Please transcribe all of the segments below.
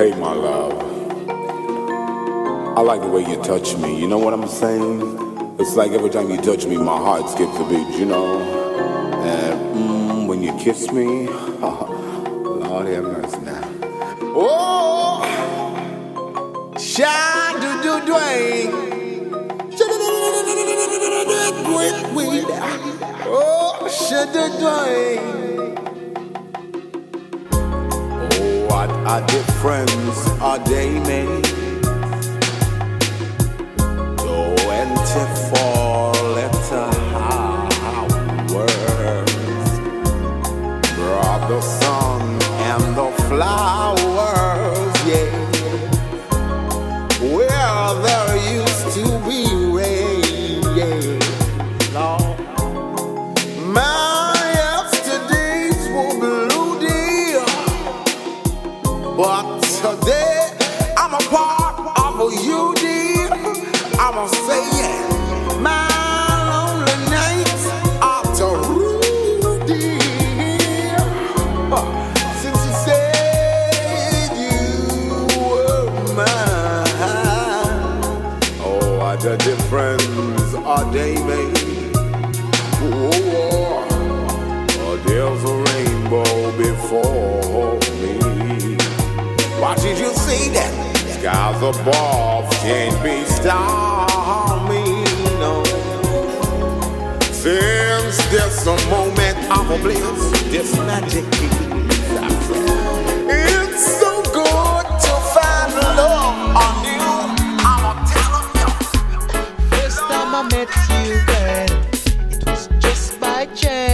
Hey, my love. I like the way you touch me. You know what I'm saying? It's like every time you touch me, my heart skips a beat, you know? And mm, when you kiss me, Lord have mercy now. Oh! Shine do do do Oh, should do Our difference are day made? Twenty-four. the difference are they made? Oh, oh, oh, there's a rainbow before me. Why did you see that? Skies above can't be stormy, no. Since there's a moment of bliss, this magic keeps girl. It was just by chance.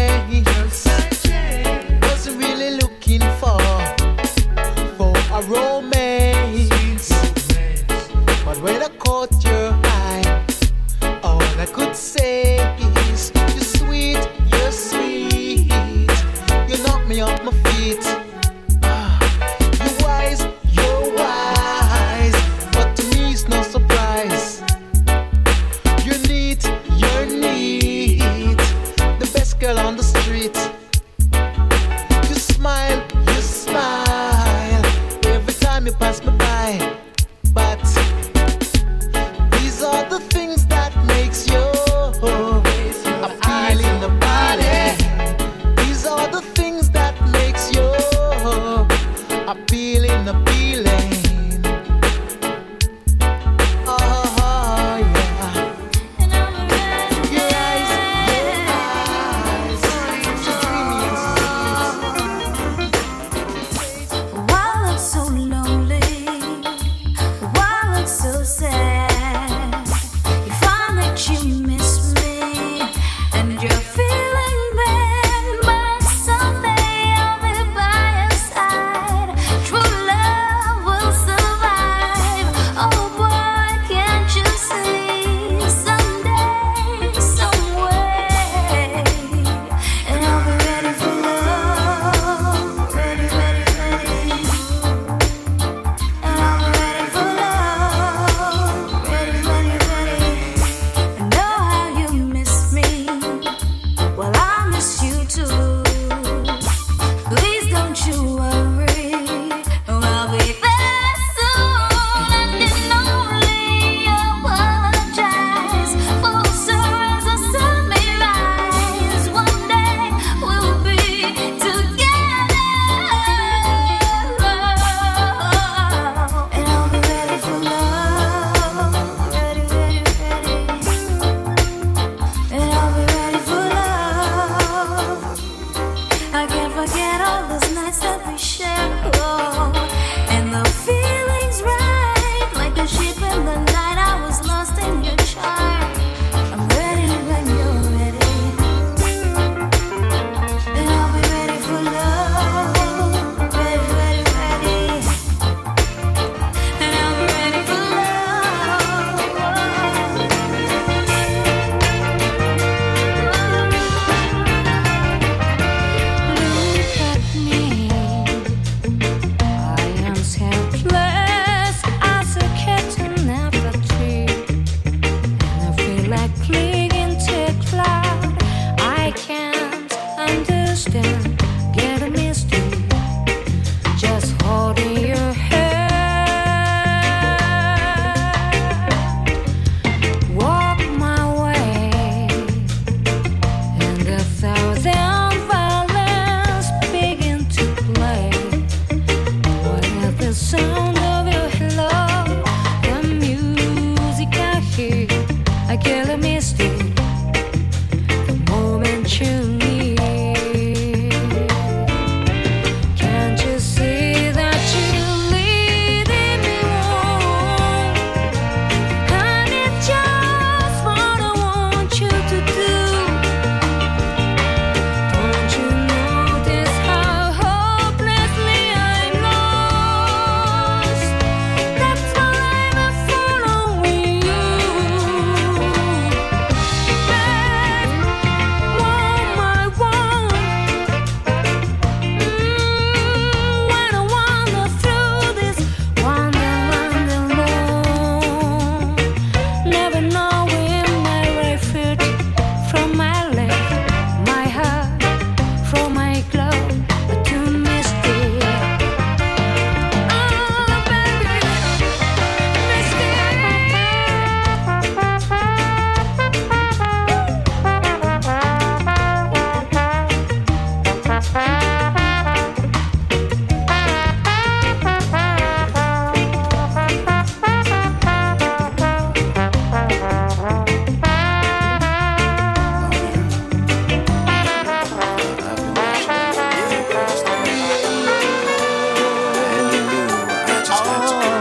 Oh.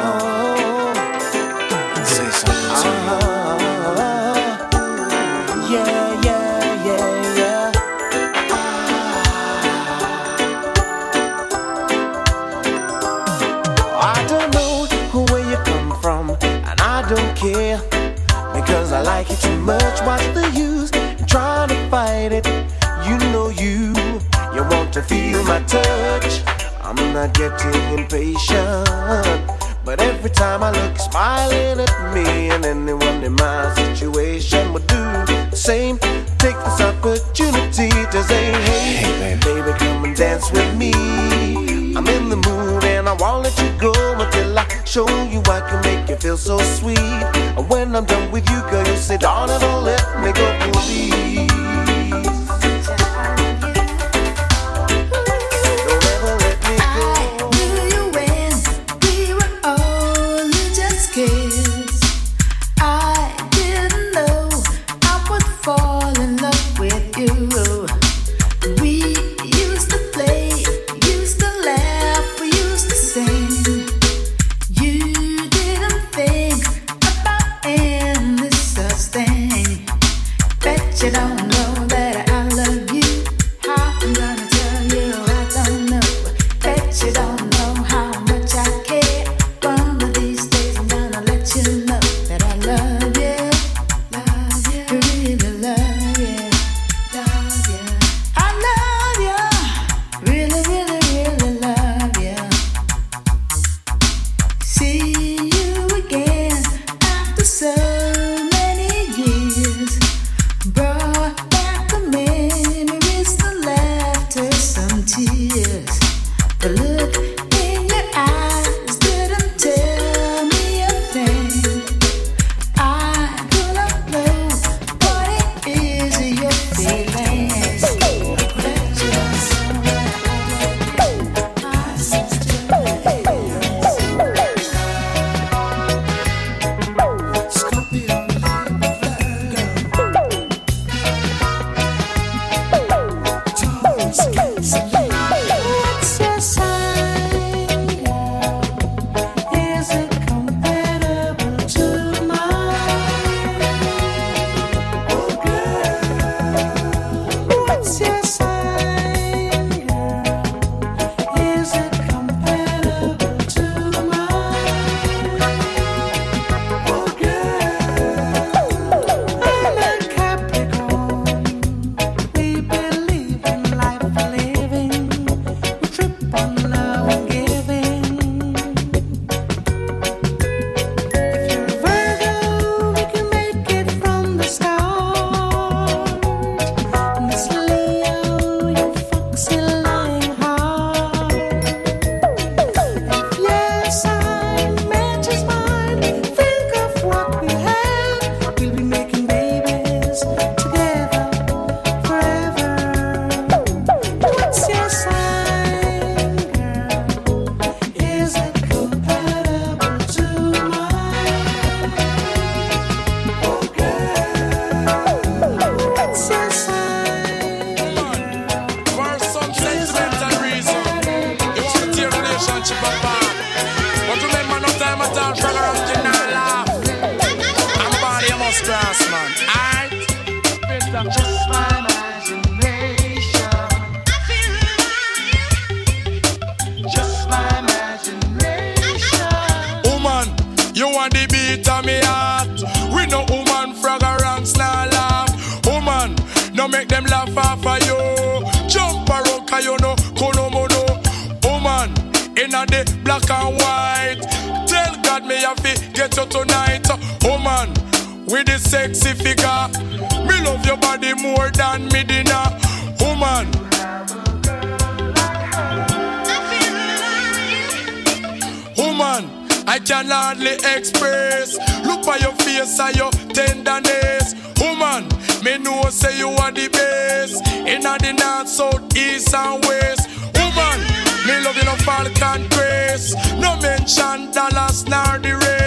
sit down. music. the black and white. Tell God me have to get you tonight, oh with the sexy figure. Me love your body more than me dinner, oh. Woman, I can hardly express. Look by your face and your tenderness. Woman, me know say you are the best. Inna the north, south, east and west. Falcon Grace. No mention Dallas nor the race.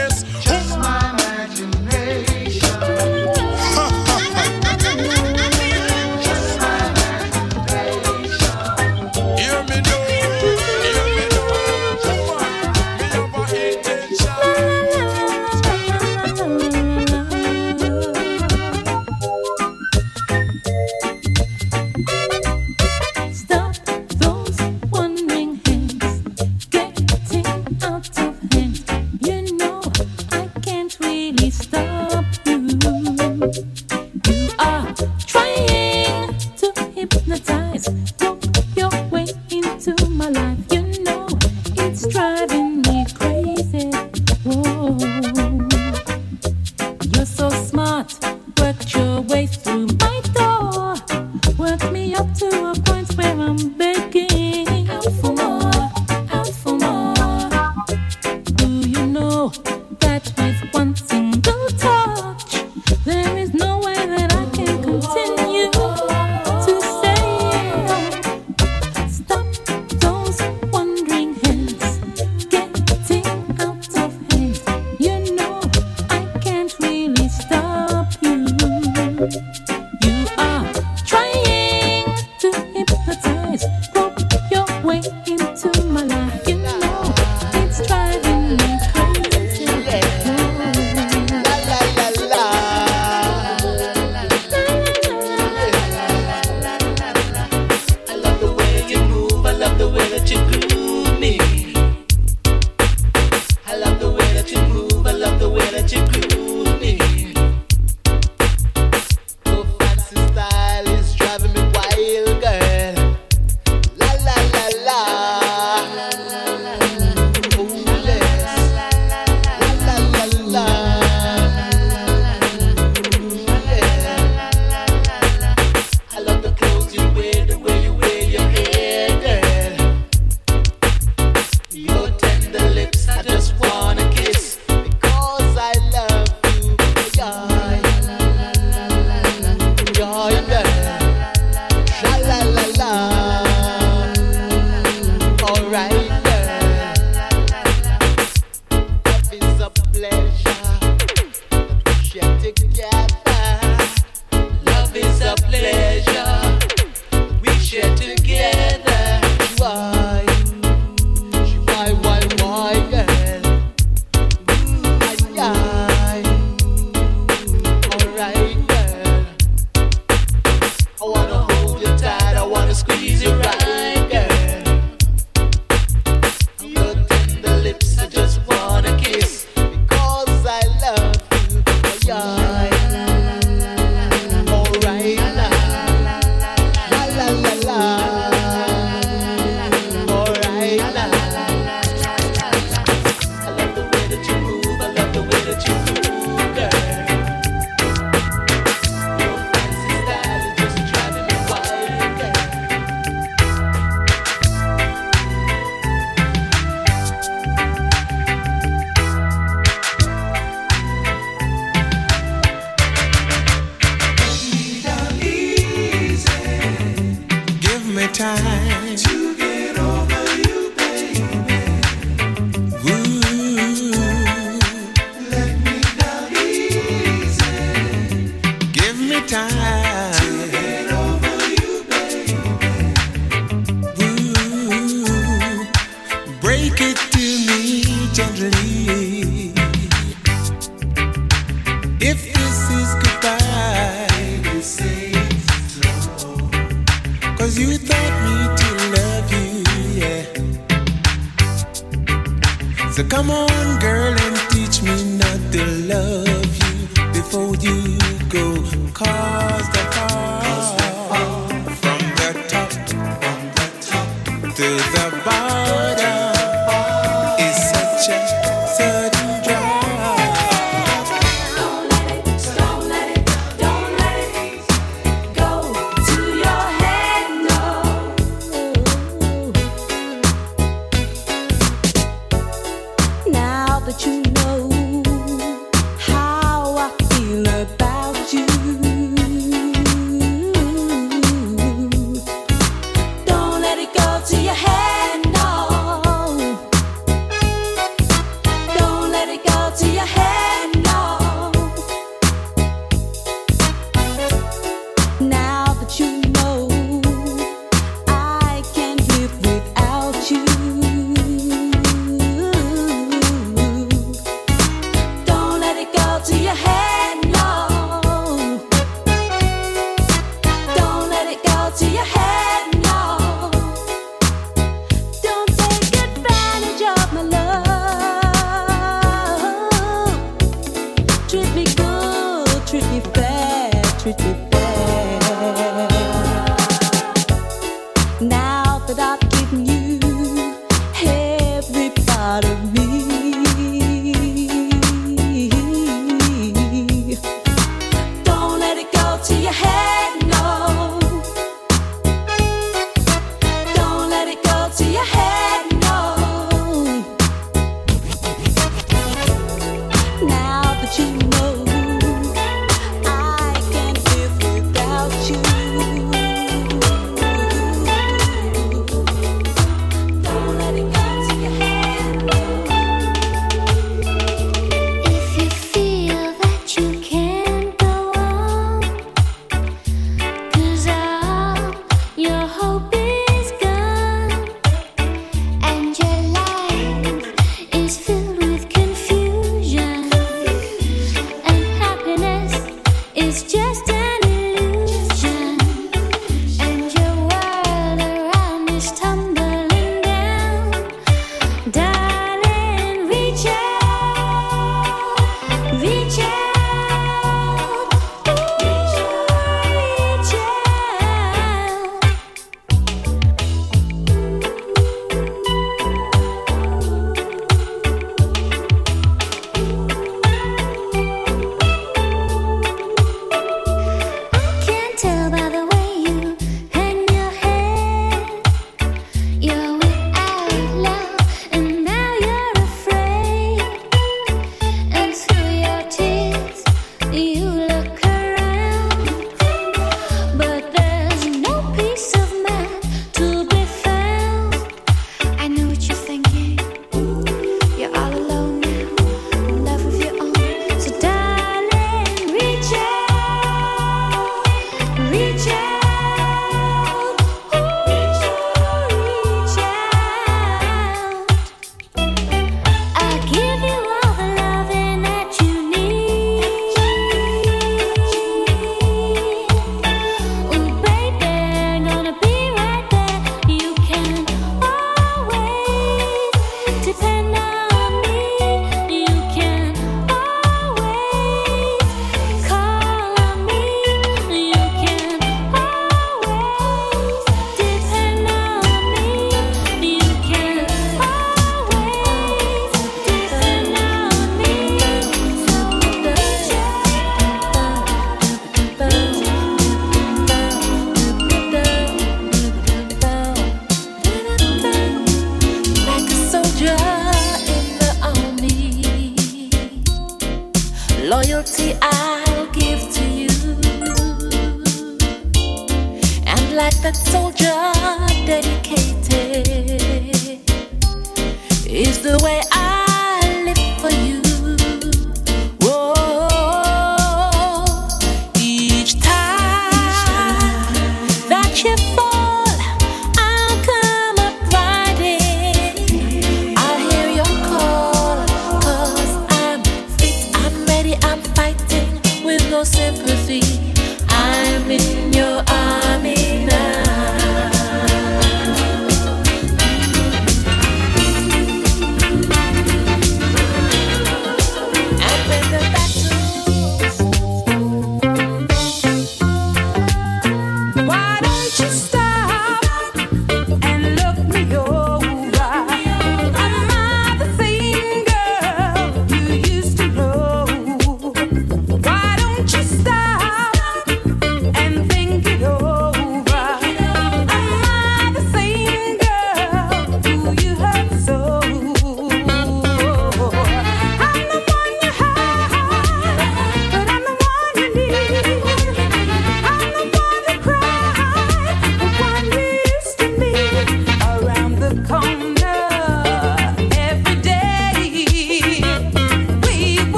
but you know.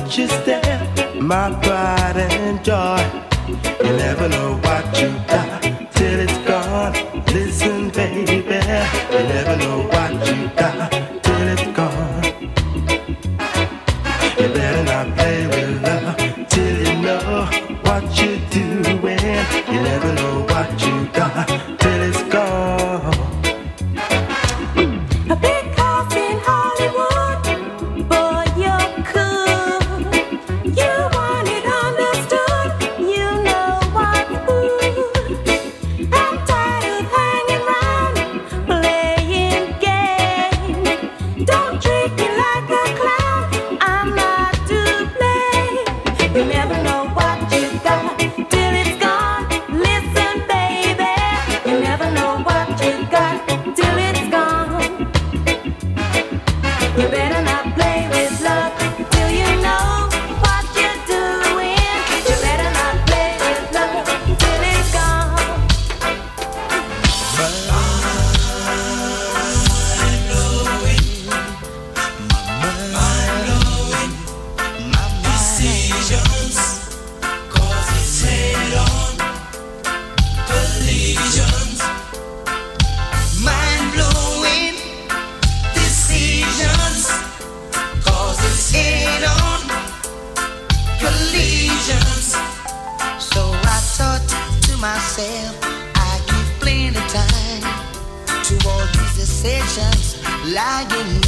watch you step, my pride and joy. You never know what you got. like.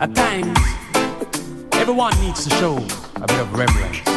At times, everyone needs to show a bit of reverence.